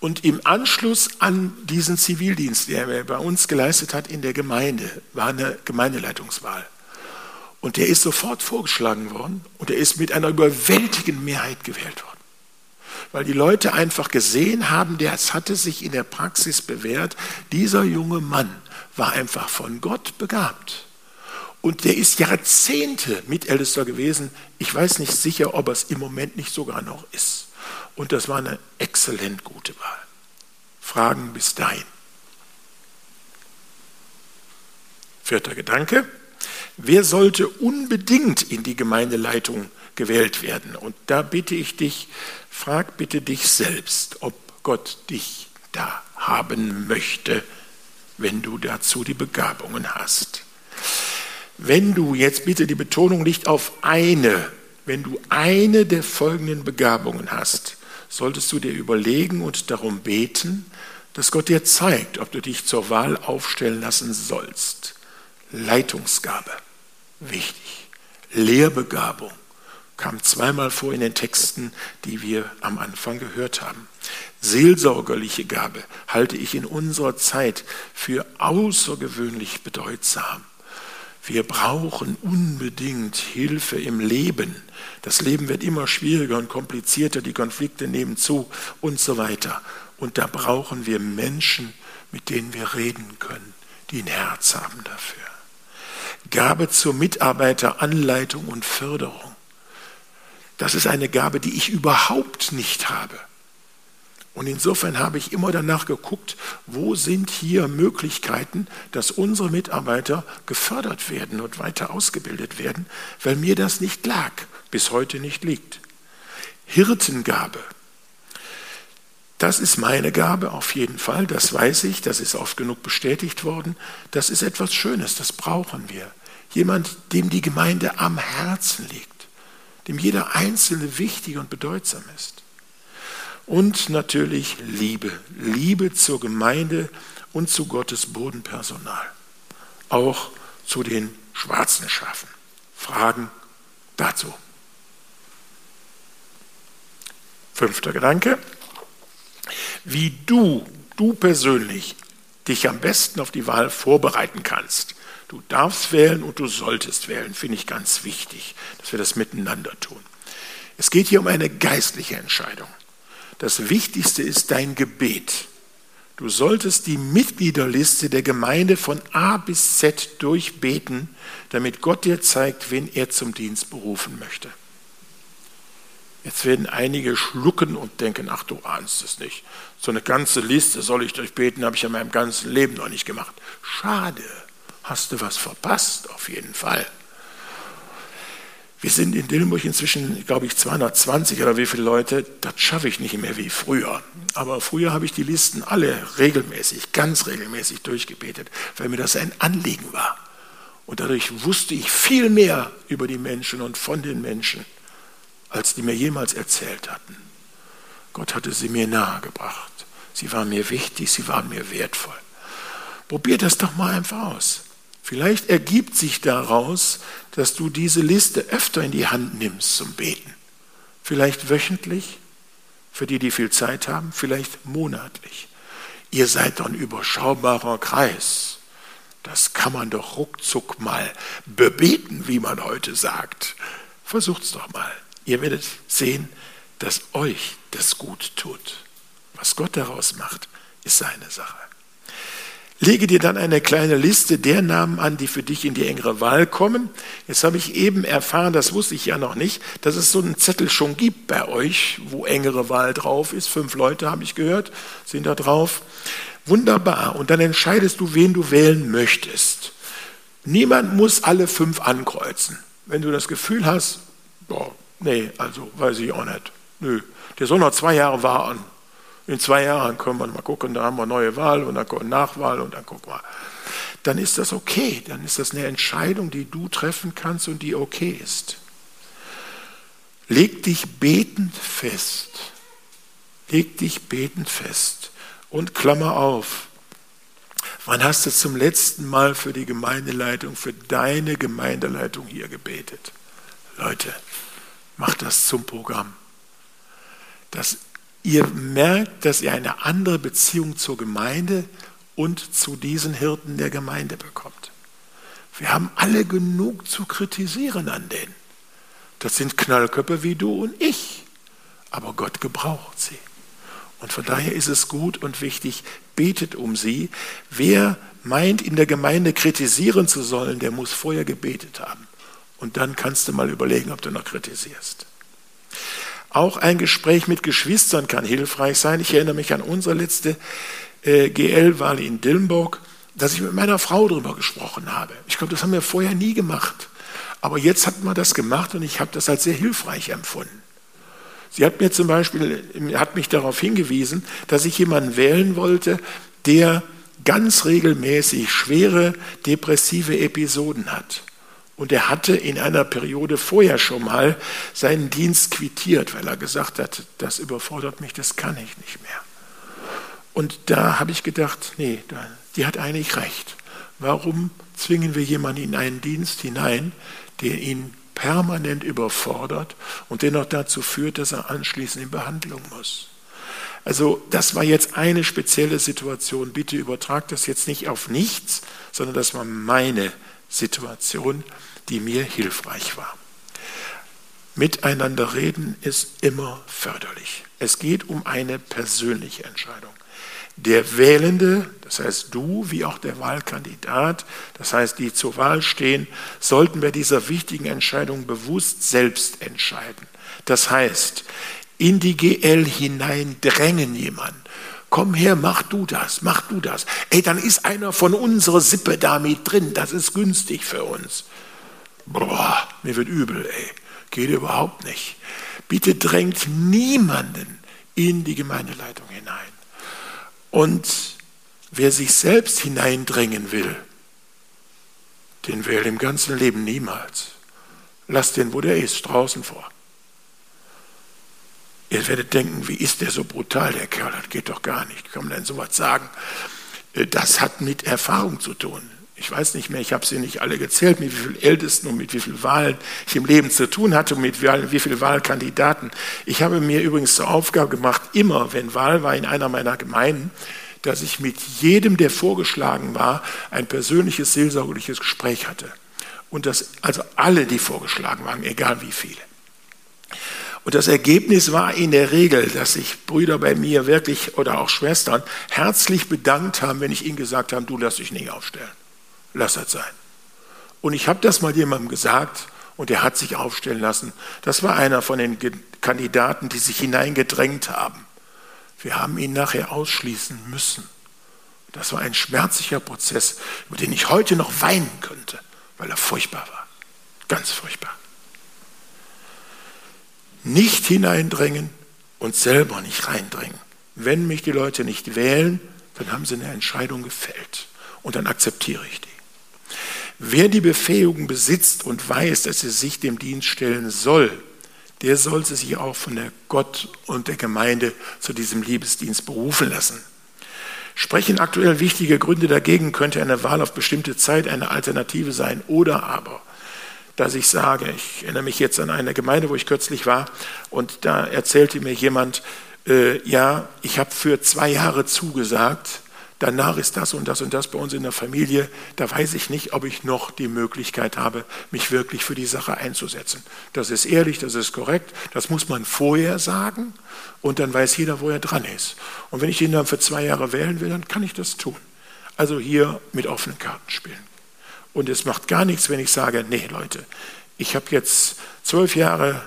Und im Anschluss an diesen Zivildienst, der er bei uns geleistet hat in der Gemeinde, war eine Gemeindeleitungswahl. Und der ist sofort vorgeschlagen worden und er ist mit einer überwältigenden Mehrheit gewählt worden. Weil die Leute einfach gesehen haben, der hatte sich in der Praxis bewährt, dieser junge Mann war einfach von Gott begabt. Und der ist Jahrzehnte Mitältester gewesen. Ich weiß nicht sicher, ob er es im Moment nicht sogar noch ist. Und das war eine exzellent gute Wahl. Fragen bis dahin. Vierter Gedanke. Wer sollte unbedingt in die Gemeindeleitung gewählt werden? Und da bitte ich dich, frag bitte dich selbst, ob Gott dich da haben möchte, wenn du dazu die Begabungen hast. Wenn du jetzt bitte die Betonung nicht auf eine, wenn du eine der folgenden Begabungen hast, solltest du dir überlegen und darum beten, dass Gott dir zeigt, ob du dich zur Wahl aufstellen lassen sollst. Leitungsgabe, wichtig. Lehrbegabung kam zweimal vor in den Texten, die wir am Anfang gehört haben. Seelsorgerliche Gabe halte ich in unserer Zeit für außergewöhnlich bedeutsam. Wir brauchen unbedingt Hilfe im Leben. Das Leben wird immer schwieriger und komplizierter, die Konflikte nehmen zu und so weiter. Und da brauchen wir Menschen, mit denen wir reden können, die ein Herz haben dafür. Gabe zur Mitarbeiteranleitung und Förderung. Das ist eine Gabe, die ich überhaupt nicht habe. Und insofern habe ich immer danach geguckt, wo sind hier Möglichkeiten, dass unsere Mitarbeiter gefördert werden und weiter ausgebildet werden, weil mir das nicht lag, bis heute nicht liegt. Hirtengabe. Das ist meine Gabe auf jeden Fall, das weiß ich, das ist oft genug bestätigt worden. Das ist etwas Schönes, das brauchen wir. Jemand, dem die Gemeinde am Herzen liegt, dem jeder Einzelne wichtig und bedeutsam ist. Und natürlich Liebe. Liebe zur Gemeinde und zu Gottes Bodenpersonal. Auch zu den schwarzen Schafen. Fragen dazu. Fünfter Gedanke. Wie du, du persönlich, dich am besten auf die Wahl vorbereiten kannst. Du darfst wählen und du solltest wählen, finde ich ganz wichtig, dass wir das miteinander tun. Es geht hier um eine geistliche Entscheidung. Das Wichtigste ist dein Gebet. Du solltest die Mitgliederliste der Gemeinde von A bis Z durchbeten, damit Gott dir zeigt, wen er zum Dienst berufen möchte. Jetzt werden einige schlucken und denken, ach du ahnst es nicht. So eine ganze Liste soll ich durchbeten, habe ich in meinem ganzen Leben noch nicht gemacht. Schade, hast du was verpasst, auf jeden Fall. Wir sind in Dillenburg inzwischen, glaube ich, 220 oder wie viele Leute. Das schaffe ich nicht mehr wie früher. Aber früher habe ich die Listen alle regelmäßig, ganz regelmäßig durchgebetet, weil mir das ein Anliegen war. Und dadurch wusste ich viel mehr über die Menschen und von den Menschen, als die mir jemals erzählt hatten. Gott hatte sie mir nahegebracht. Sie waren mir wichtig, sie waren mir wertvoll. Probiert das doch mal einfach aus. Vielleicht ergibt sich daraus, dass du diese Liste öfter in die Hand nimmst zum Beten. Vielleicht wöchentlich, für die, die viel Zeit haben, vielleicht monatlich. Ihr seid doch ein überschaubarer Kreis. Das kann man doch ruckzuck mal bebeten, wie man heute sagt. Versucht's doch mal. Ihr werdet sehen, dass euch das gut tut. Was Gott daraus macht, ist seine Sache. Lege dir dann eine kleine Liste der Namen an, die für dich in die engere Wahl kommen. Jetzt habe ich eben erfahren, das wusste ich ja noch nicht, dass es so einen Zettel schon gibt bei euch, wo engere Wahl drauf ist. Fünf Leute, habe ich gehört, sind da drauf. Wunderbar. Und dann entscheidest du, wen du wählen möchtest. Niemand muss alle fünf ankreuzen. Wenn du das Gefühl hast, boah, nee, also weiß ich auch nicht. Nö, der soll noch zwei Jahre warten. In zwei Jahren können wir mal gucken, da haben wir neue Wahl und dann kommt Nachwahl und dann gucken wir. Dann ist das okay. Dann ist das eine Entscheidung, die du treffen kannst und die okay ist. Leg dich betend fest. Leg dich betend fest. Und Klammer auf. Wann hast du zum letzten Mal für die Gemeindeleitung, für deine Gemeindeleitung hier gebetet? Leute, macht das zum Programm. Dass ihr merkt, dass ihr eine andere Beziehung zur Gemeinde und zu diesen Hirten der Gemeinde bekommt. Wir haben alle genug zu kritisieren an denen. Das sind Knallköpfe wie du und ich. Aber Gott gebraucht sie. Und von daher ist es gut und wichtig, betet um sie. Wer meint, in der Gemeinde kritisieren zu sollen, der muss vorher gebetet haben. Und dann kannst du mal überlegen, ob du noch kritisierst. Auch ein Gespräch mit Geschwistern kann hilfreich sein. Ich erinnere mich an unsere letzte äh, GL-Wahl in Dillenburg, dass ich mit meiner Frau darüber gesprochen habe. Ich glaube, das haben wir vorher nie gemacht. Aber jetzt hat man das gemacht und ich habe das als sehr hilfreich empfunden. Sie hat mir zum Beispiel, hat mich darauf hingewiesen, dass ich jemanden wählen wollte, der ganz regelmäßig schwere depressive Episoden hat. Und er hatte in einer Periode vorher schon mal seinen Dienst quittiert, weil er gesagt hat, das überfordert mich, das kann ich nicht mehr. Und da habe ich gedacht, nee, die hat eigentlich recht. Warum zwingen wir jemanden in einen Dienst hinein, der ihn permanent überfordert und dennoch dazu führt, dass er anschließend in Behandlung muss? Also das war jetzt eine spezielle Situation. Bitte übertragt das jetzt nicht auf nichts, sondern das war meine Situation die mir hilfreich war. Miteinander reden ist immer förderlich. Es geht um eine persönliche Entscheidung. Der Wählende, das heißt du, wie auch der Wahlkandidat, das heißt die zur Wahl stehen, sollten bei dieser wichtigen Entscheidung bewusst selbst entscheiden. Das heißt, in die GL hinein drängen jemanden. Komm her, mach du das, mach du das. Ey, dann ist einer von unserer Sippe da mit drin, das ist günstig für uns boah, mir wird übel, ey. Geht überhaupt nicht. Bitte drängt niemanden in die Gemeindeleitung hinein. Und wer sich selbst hineindrängen will, den will im ganzen Leben niemals. Lasst den, wo der ist, draußen vor. Ihr werdet denken, wie ist der so brutal, der Kerl? Das geht doch gar nicht. Kann man denn sowas sagen? Äh, das hat mit Erfahrung zu tun ich weiß nicht mehr, ich habe sie nicht alle gezählt, mit wie vielen Ältesten und mit wie vielen Wahlen ich im Leben zu tun hatte und mit wie vielen Wahlkandidaten. Ich habe mir übrigens zur Aufgabe gemacht, immer, wenn Wahl war in einer meiner Gemeinden, dass ich mit jedem, der vorgeschlagen war, ein persönliches seelsorgerliches Gespräch hatte. Und das, also alle, die vorgeschlagen waren, egal wie viele. Und das Ergebnis war in der Regel, dass sich Brüder bei mir wirklich oder auch Schwestern herzlich bedankt haben, wenn ich ihnen gesagt habe, du lass dich nicht aufstellen lass das sein. Und ich habe das mal jemandem gesagt und er hat sich aufstellen lassen. Das war einer von den Kandidaten, die sich hineingedrängt haben. Wir haben ihn nachher ausschließen müssen. Das war ein schmerzlicher Prozess, über den ich heute noch weinen könnte, weil er furchtbar war. Ganz furchtbar. Nicht hineindrängen und selber nicht reindrängen. Wenn mich die Leute nicht wählen, dann haben sie eine Entscheidung gefällt und dann akzeptiere ich die. Wer die Befähigung besitzt und weiß, dass er sich dem Dienst stellen soll, der sollte sich auch von der Gott und der Gemeinde zu diesem Liebesdienst berufen lassen. Sprechen aktuell wichtige Gründe dagegen, könnte eine Wahl auf bestimmte Zeit eine Alternative sein oder aber, dass ich sage, ich erinnere mich jetzt an eine Gemeinde, wo ich kürzlich war und da erzählte mir jemand, äh, ja, ich habe für zwei Jahre zugesagt, danach ist das und das und das bei uns in der Familie, da weiß ich nicht, ob ich noch die Möglichkeit habe, mich wirklich für die Sache einzusetzen. Das ist ehrlich, das ist korrekt, das muss man vorher sagen und dann weiß jeder, wo er dran ist. Und wenn ich ihn dann für zwei Jahre wählen will, dann kann ich das tun. Also hier mit offenen Karten spielen. Und es macht gar nichts, wenn ich sage, nee Leute, ich habe jetzt zwölf Jahre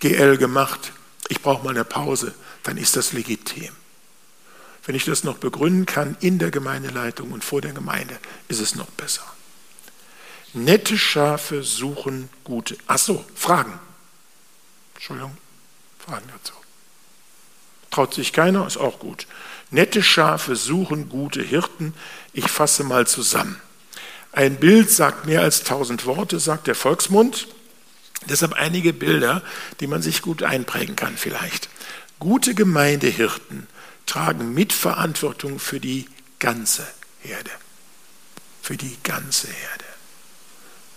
GL gemacht, ich brauche mal eine Pause, dann ist das legitim. Wenn ich das noch begründen kann in der Gemeindeleitung und vor der Gemeinde, ist es noch besser. Nette Schafe suchen gute. Ach so, Fragen. Entschuldigung, Fragen dazu. Traut sich keiner, ist auch gut. Nette Schafe suchen gute Hirten. Ich fasse mal zusammen. Ein Bild sagt mehr als tausend Worte, sagt der Volksmund. Deshalb einige Bilder, die man sich gut einprägen kann vielleicht. Gute Gemeindehirten tragen Mitverantwortung für die ganze Herde. Für die ganze Herde.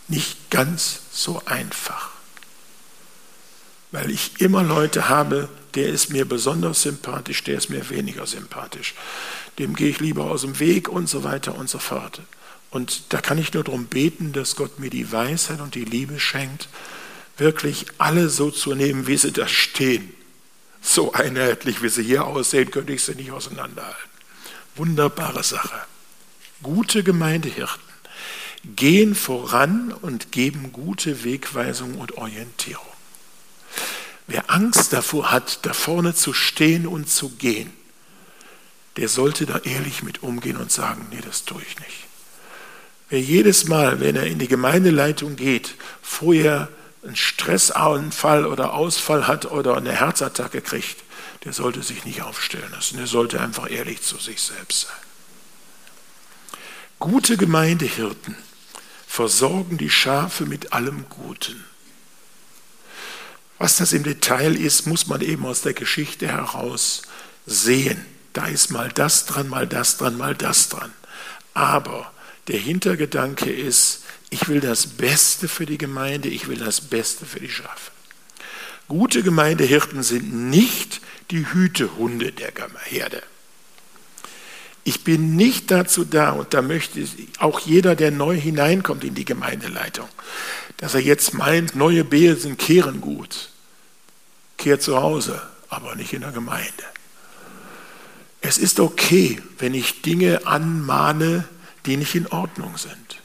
Nicht ganz so einfach. Weil ich immer Leute habe, der ist mir besonders sympathisch, der ist mir weniger sympathisch. Dem gehe ich lieber aus dem Weg und so weiter und so fort. Und da kann ich nur darum beten, dass Gott mir die Weisheit und die Liebe schenkt, wirklich alle so zu nehmen, wie sie da stehen. So einheitlich, wie sie hier aussehen, könnte ich sie nicht auseinanderhalten. Wunderbare Sache. Gute Gemeindehirten gehen voran und geben gute Wegweisung und Orientierung. Wer Angst davor hat, da vorne zu stehen und zu gehen, der sollte da ehrlich mit umgehen und sagen, nee, das tue ich nicht. Wer jedes Mal, wenn er in die Gemeindeleitung geht, vorher einen Stressanfall oder Ausfall hat oder eine Herzattacke kriegt, der sollte sich nicht aufstellen lassen. Der sollte einfach ehrlich zu sich selbst sein. Gute Gemeindehirten versorgen die Schafe mit allem Guten. Was das im Detail ist, muss man eben aus der Geschichte heraus sehen. Da ist mal das dran, mal das dran, mal das dran. Aber der Hintergedanke ist, ich will das Beste für die Gemeinde, ich will das Beste für die Schafe. Gute Gemeindehirten sind nicht die Hütehunde der Herde. Ich bin nicht dazu da, und da möchte auch jeder, der neu hineinkommt in die Gemeindeleitung, dass er jetzt meint, neue Besen kehren gut kehrt zu Hause, aber nicht in der Gemeinde. Es ist okay, wenn ich Dinge anmahne, die nicht in Ordnung sind.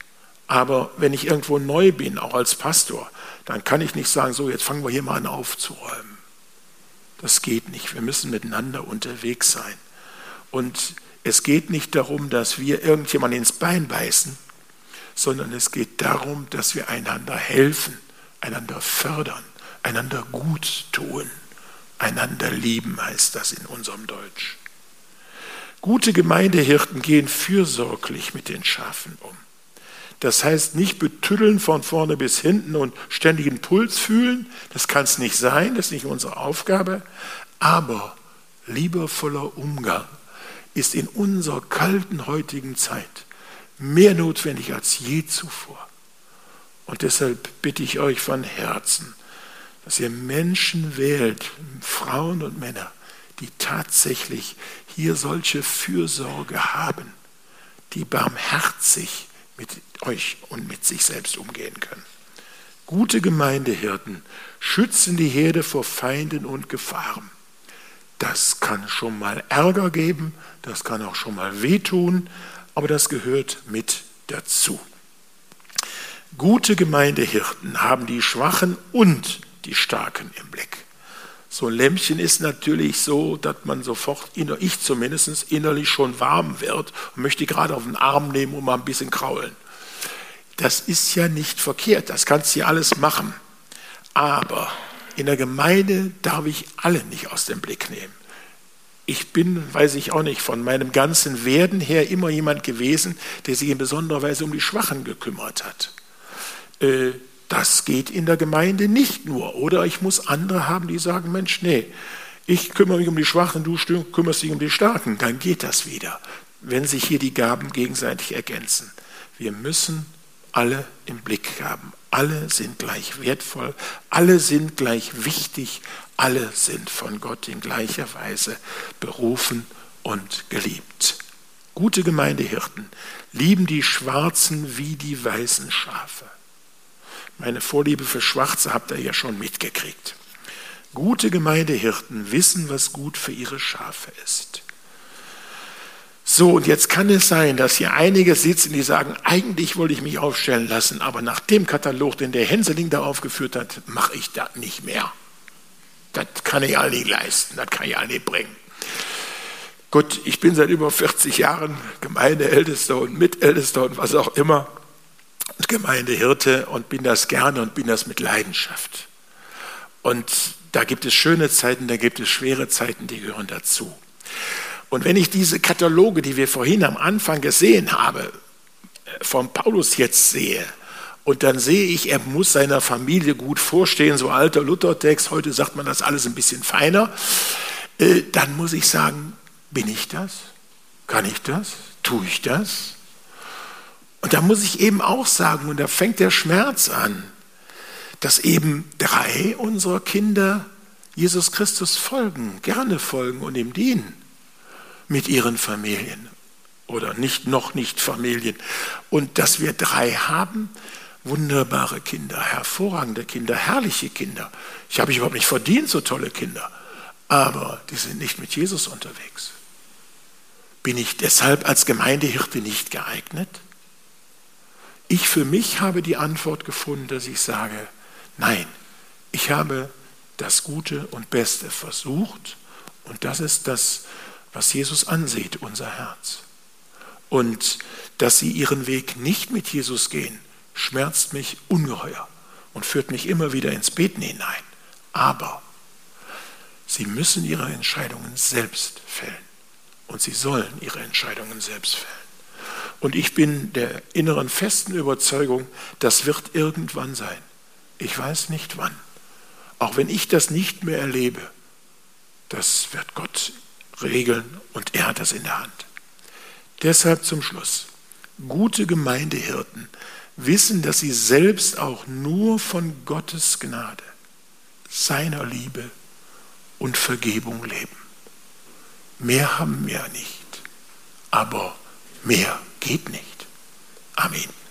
Aber wenn ich irgendwo neu bin, auch als Pastor, dann kann ich nicht sagen, so jetzt fangen wir hier mal an aufzuräumen. Das geht nicht. Wir müssen miteinander unterwegs sein. Und es geht nicht darum, dass wir irgendjemand ins Bein beißen, sondern es geht darum, dass wir einander helfen, einander fördern, einander gut tun, einander lieben heißt das in unserem Deutsch. Gute Gemeindehirten gehen fürsorglich mit den Schafen um. Das heißt nicht betüddeln von vorne bis hinten und ständigen Puls fühlen, das kann es nicht sein, das ist nicht unsere Aufgabe, aber liebevoller Umgang ist in unserer kalten heutigen Zeit mehr notwendig als je zuvor. Und deshalb bitte ich euch von Herzen, dass ihr Menschen wählt, Frauen und Männer, die tatsächlich hier solche Fürsorge haben, die barmherzig mit euch und mit sich selbst umgehen können. Gute Gemeindehirten schützen die Herde vor Feinden und Gefahren. Das kann schon mal Ärger geben, das kann auch schon mal wehtun, aber das gehört mit dazu. Gute Gemeindehirten haben die Schwachen und die Starken im Blick. So ein Lämpchen ist natürlich so, dass man sofort, ich zumindest, innerlich schon warm wird und möchte gerade auf den Arm nehmen und mal ein bisschen kraulen. Das ist ja nicht verkehrt, das kannst du ja alles machen. Aber in der Gemeinde darf ich alle nicht aus dem Blick nehmen. Ich bin, weiß ich auch nicht, von meinem ganzen Werden her immer jemand gewesen, der sich in besonderer Weise um die Schwachen gekümmert hat. Äh, das geht in der Gemeinde nicht nur. Oder ich muss andere haben, die sagen, Mensch, nee, ich kümmere mich um die Schwachen, du kümmerst dich um die Starken. Dann geht das wieder, wenn sich hier die Gaben gegenseitig ergänzen. Wir müssen alle im Blick haben. Alle sind gleich wertvoll, alle sind gleich wichtig, alle sind von Gott in gleicher Weise berufen und geliebt. Gute Gemeindehirten lieben die Schwarzen wie die weißen Schafe. Meine Vorliebe für Schwarze habt ihr ja schon mitgekriegt. Gute Gemeindehirten wissen, was gut für ihre Schafe ist. So, und jetzt kann es sein, dass hier einige sitzen, die sagen, eigentlich wollte ich mich aufstellen lassen, aber nach dem Katalog, den der Hänseling da aufgeführt hat, mache ich das nicht mehr. Das kann ich all nicht leisten, das kann ich all nicht bringen. Gut, ich bin seit über 40 Jahren Gemeindeältester und Mitältester und was auch immer. Gemeindehirte und bin das gerne und bin das mit Leidenschaft. Und da gibt es schöne Zeiten, da gibt es schwere Zeiten, die gehören dazu. Und wenn ich diese Kataloge, die wir vorhin am Anfang gesehen haben, von Paulus jetzt sehe, und dann sehe ich, er muss seiner Familie gut vorstehen, so alter Luthertext, heute sagt man das alles ein bisschen feiner, äh, dann muss ich sagen, bin ich das? Kann ich das? Tue ich das? Und da muss ich eben auch sagen, und da fängt der Schmerz an, dass eben drei unserer Kinder Jesus Christus folgen, gerne folgen und ihm dienen mit ihren Familien oder nicht noch nicht Familien. Und dass wir drei haben, wunderbare Kinder, hervorragende Kinder, herrliche Kinder. Ich habe überhaupt nicht verdient, so tolle Kinder. Aber die sind nicht mit Jesus unterwegs. Bin ich deshalb als Gemeindehirte nicht geeignet? Ich für mich habe die Antwort gefunden, dass ich sage, nein, ich habe das Gute und Beste versucht und das ist das, was Jesus ansieht, unser Herz. Und dass sie ihren Weg nicht mit Jesus gehen, schmerzt mich ungeheuer und führt mich immer wieder ins Beten hinein. Aber sie müssen ihre Entscheidungen selbst fällen und sie sollen ihre Entscheidungen selbst fällen. Und ich bin der inneren festen Überzeugung, das wird irgendwann sein. Ich weiß nicht wann. Auch wenn ich das nicht mehr erlebe, das wird Gott regeln und er hat das in der Hand. Deshalb zum Schluss. Gute Gemeindehirten wissen, dass sie selbst auch nur von Gottes Gnade, seiner Liebe und Vergebung leben. Mehr haben wir nicht, aber mehr geht nicht. Amen.